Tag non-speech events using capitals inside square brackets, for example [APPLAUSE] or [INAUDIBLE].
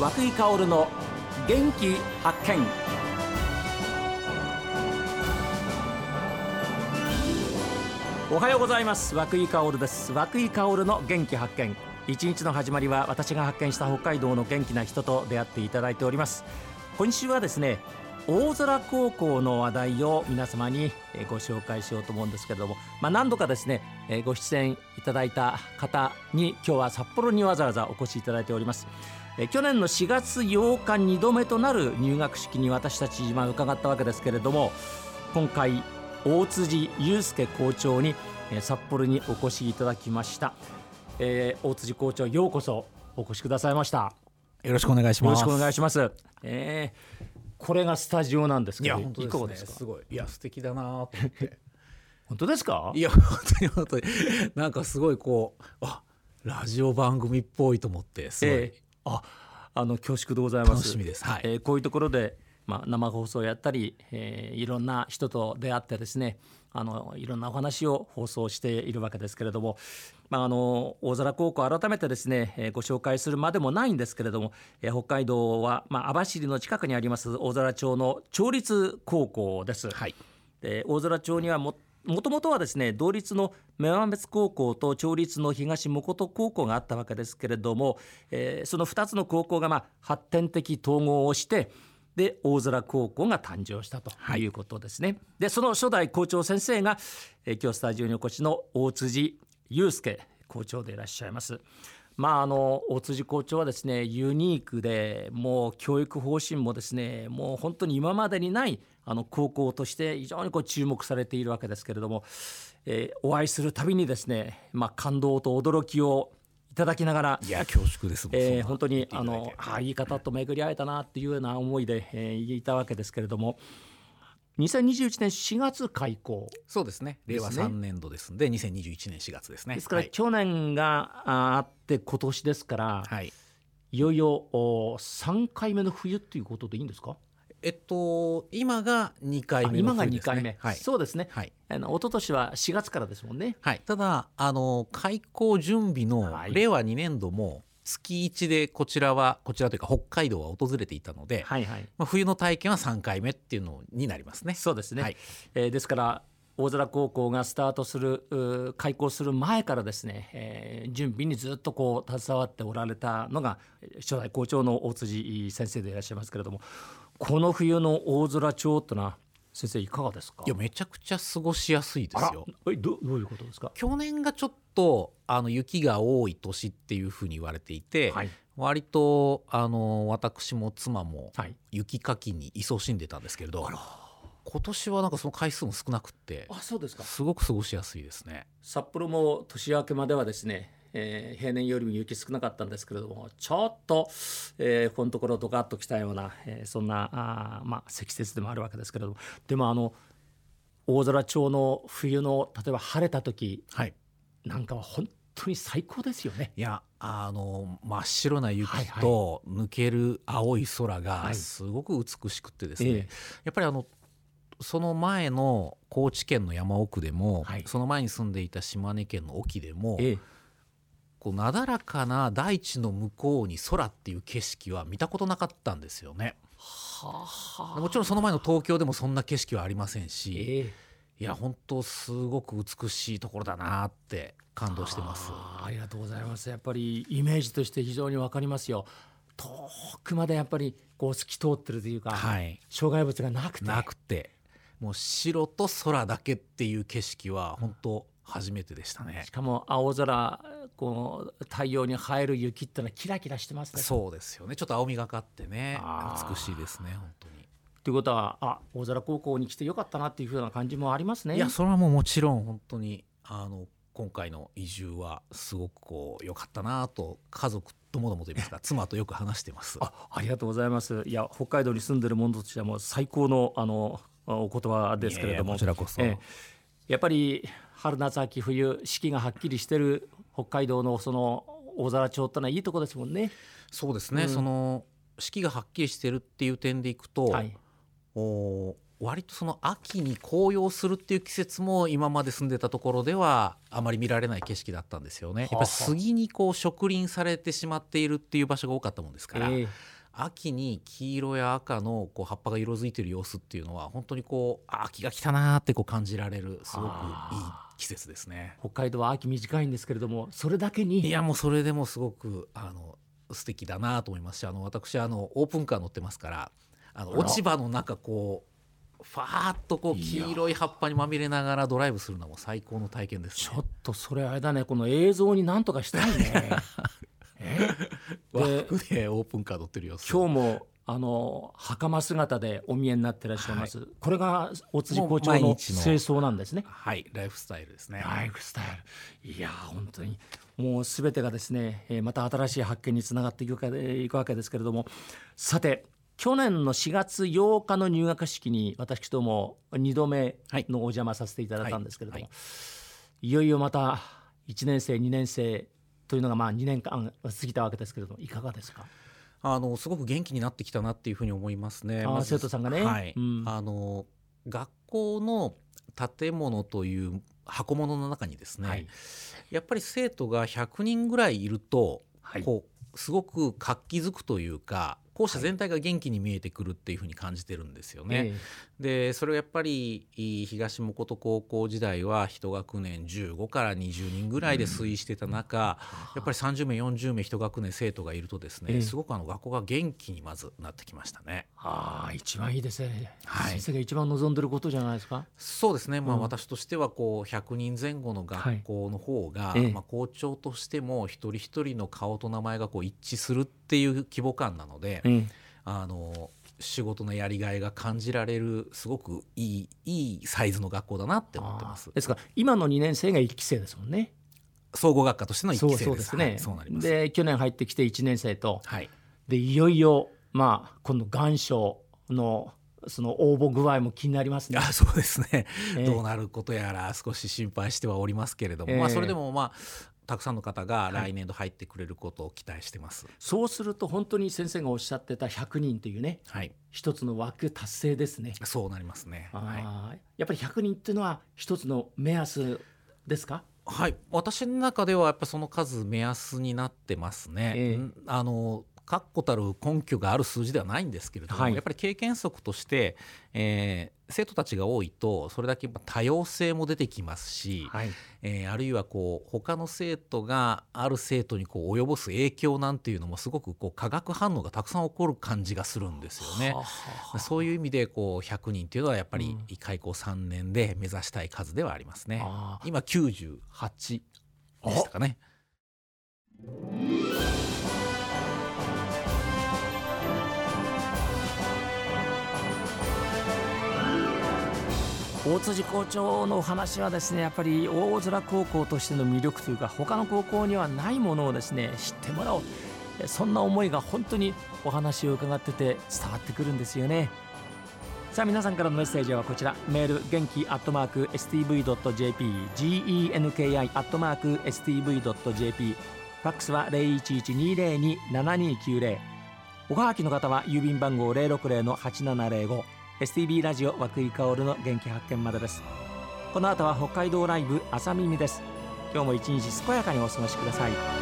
和久井薫の元気発見。おはようございます。和久井薫です。和久井薫の元気発見。一日の始まりは私が発見した北海道の元気な人と出会っていただいております。今週はですね大空高校の話題を皆様にご紹介しようと思うんですけれども、まあ、何度かですねご出演いただいた方に今日は札幌にわざわざお越しいただいております。去年の4月8日2度目となる入学式に私たち今伺ったわけですけれども今回大辻祐介校長に札幌にお越しいただきました、えー、大辻校長ようこそお越しくださいました。よろしくお願いします。よろしくお願いします、えー、これがスタジオなんですけどいや本当です、ね、すごい。いや素敵だなと思って。[LAUGHS] 本当ですか？いや本当に本当に。なんかすごいこうあラジオ番組っぽいと思ってすごい、えー、ああの恐縮でございます。楽しみです、はい。えー、こういうところでまあ、生放送やったり、えー、いろんな人と出会ってですねあのいろんなお話を放送しているわけですけれども、まあ、あの大空高校改めてですね、えー、ご紹介するまでもないんですけれども、えー、北海道は、まあ、網走の近くにあります大空町の町立高校です。はい、で大空町にはももともとはですね同立の女満別高校と町立の東本高校があったわけですけれども、えー、その2つの高校がまあ発展的統合をしてで大空高校が誕生したということですね。はい、でその初代校長先生が、え今日スタジオにお越しの大辻祐介校長でいらっしゃいます。まあ、あの大辻校長はですねユニークでもう教育方針もですねもう本当に今までにないあの高校として非常にこう注目されているわけですけれども、えー、お会いするたびにですね、まあ、感動と驚きをいただきながらいや恐縮ですえー、本当にあのあいい方と巡り会えたなっていうような思いで、えー、いたわけですけれども2021年4月開校、そうですね。令和3年度ですんで2021年4月ですね。ですから、去年があって今年ですから、はい、いよいよ3回目の冬っていうことでいいんですか？えっと今が2回目、ね、今が2回目、はい、そうですね、はい、あの一昨年は4月からですもんね、はい、ただあの開校準備の令和2年度も月1でこちらはこちらというか北海道は訪れていたので、はいはい。まあ、冬の体験は3回目っていうのになりますね。そうですね、はい、えー、ですから大空高校がスタートする開校する前からですね、えー、準備にずっとこう携わっておられたのが初代校長の大辻先生でいらっしゃいますけれどもこの冬の大空町ってのは先生いかがですか？いやめちゃくちゃ過ごしやすいですよ。えどどういうことですか？去年がちょっとあの雪が多い年っていうふうに言われていて、はい、割とあの私も妻も雪かきに勤しんでたんですけれど、はい、今年はなんかその回数も少なくてあそうですか。すごく過ごしやすいですね。札幌も年明けまではですねえー、平年よりも雪少なかったんですけれどもちょっと、えー、このところドカッときたような、えー、そんなあ、まあ、積雪でもあるわけですけれども。でもあの大空町の冬の例えば晴れた時、はい、なんかは本当に最高ですよね。いやあの真っ白な雪と抜ける青い空がすごく美しくてですね、はい、やっぱりあのその前の高知県の山奥でも、はい、その前に住んでいた島根県の沖でも、ええ、こうなだらかな大地の向こうに空っていう景色は見たことなかったんですよね。はあ、もちろんその前の東京でもそんな景色はありませんし、えー、いや本当すごく美しいところだなって感動してます。ありがとうございます。やっぱりイメージとして非常にわかりますよ。遠くまでやっぱりこう透き通ってるというか、はい、障害物がなくて。なくて。もう白と空だけっていう景色は本当初めてでしたね。しかも青空こう太陽に映える雪ってのはキラキラしてますね。そうですよね。ちょっと青みがかってね美しいですね本当に。ということはあ大空高校に来てよかったなっていうふうな感じもありますね。いやそれはもうもちろん本当にあの今回の移住はすごくこう良かったなと家族ともどもと言いますか [LAUGHS] 妻とよく話してます。あありがとうございます。いや北海道に住んでる者としてはもう最高のあのお言葉ですけれども。こちらこそ、えやっぱり春夏秋冬四季がはっきりしてる北海道のその大皿町ってのはいいとこですもんね。そうですね、うん、その四季がはっきりしてるっていう点でいくと、はい、お割とその秋に紅葉するっていう季節も今まで住んでたところではあまり見られない景色だったんですよね。やっぱ杉にこう植林されてしまっているっていう場所が多かったもんですから、えー、秋に黄色や赤のこう葉っぱが色づいてる様子っていうのは本当にこう秋が来たなってこう感じられるすごくいい季節ですね。北海道は秋短いんですけれどもそれだけにいやもうそれでもすごくあの素敵だなと思いますしあの私あのオープンカー乗ってますからあの落ち葉の中こうファーッとこう黄色い葉っぱにまみれながらドライブするのも最高の体験です、ね、ちょっとそれあれだねこの映像になんとかしたいね [LAUGHS] え？[LAUGHS] ででオープンカー乗ってる様子。今日もあの袴姿でお見えになってらっしゃいます、はい、これが大辻校長の清掃なんですね。はいライフスタイルですね。ライフスタイル。いや本当に。もうすべてがですねまた新しい発見につながっていくわけですけれども。さて去年の4月8日の入学式に私ども2度目のお邪魔させていただいたんですけれども、はい。はい、いよいよまた1年生2年生というのがまあ2年間過ぎたわけですけれどもいかがですか？あのすごく元気になってきたなっていうふうに思いますね。ま、生徒さんがね、はい、うん、あの学校の建物という箱物の中にですね、はい、やっぱり生徒が100人ぐらいいると、はい、こうすごく活気づくというか校舎全体が元気に見えてくるっていうふうに感じてるんですよね。はい、でそれはやっぱり東本高校時代は1学年15から20人ぐらいで推移してた中、うん、やっぱり30名40名1学年生徒がいるとですね、すごくあの学校が元気にまずなってきましたね。ああ一番いいですね、はい、先生が一番望んでることじゃないですか？そうですね、まあ、私としてはこう100人前後の学校の方が、はい、まあ、校長としても一人一人の顔と名前がこう一致するっていう規模感なので。あの仕事のやりがいが感じられるすごくいいいいサイズの学校だなって思ってます。ですか。ら今の2年生が1期生ですもんね。総合学科としての1期生です。ね、そうなります。で去年入ってきて1年生と、はい、でいよいよまあ今度願書のその応募具合も気になりますね。あそうですね、えー、どうなることやら少し心配してはおりますけれども、えー、まあそれでもまあたくさんの方が来年度入ってくれることを期待してます、はい、そうすると本当に先生がおっしゃってた100人というね、はい、一つの枠達成ですね。そうなりますね、はい、やっぱり100人っていうのは一つの目安ですか？はい。私の中ではやっぱその数目安になってますね、えー、あの確固たる根拠がある数字ではないんですけれども、はい、やっぱり経験則として、えー、生徒たちが多いとそれだけ多様性も出てきますし、はい、えー、あるいはこう他の生徒がある生徒にこう及ぼす影響なんていうのもすごくこう化学反応がたくさん起こる感じがするんですよね。ははそういう意味でこう100人というのはやっぱり開校3年で目指したい数ではありますね。うん、今98でしたかね。大辻校長のお話はですねやっぱり大空高校としての魅力というか他の高校にはないものをですね知ってもらおう。そんな思いが本当にお話を伺ってて伝わってくるんですよね。さあ皆さんからのメッセージはこちら。メール元気アットマーク STV.jp genki アットマーク STV.jp ファックスは0112027290おはがきの方は郵便番号060-8705 STB ラジオ和久井薫の元気発見までです。この後は北海道ライブ朝耳です。今日も一日健やかにお過ごしください。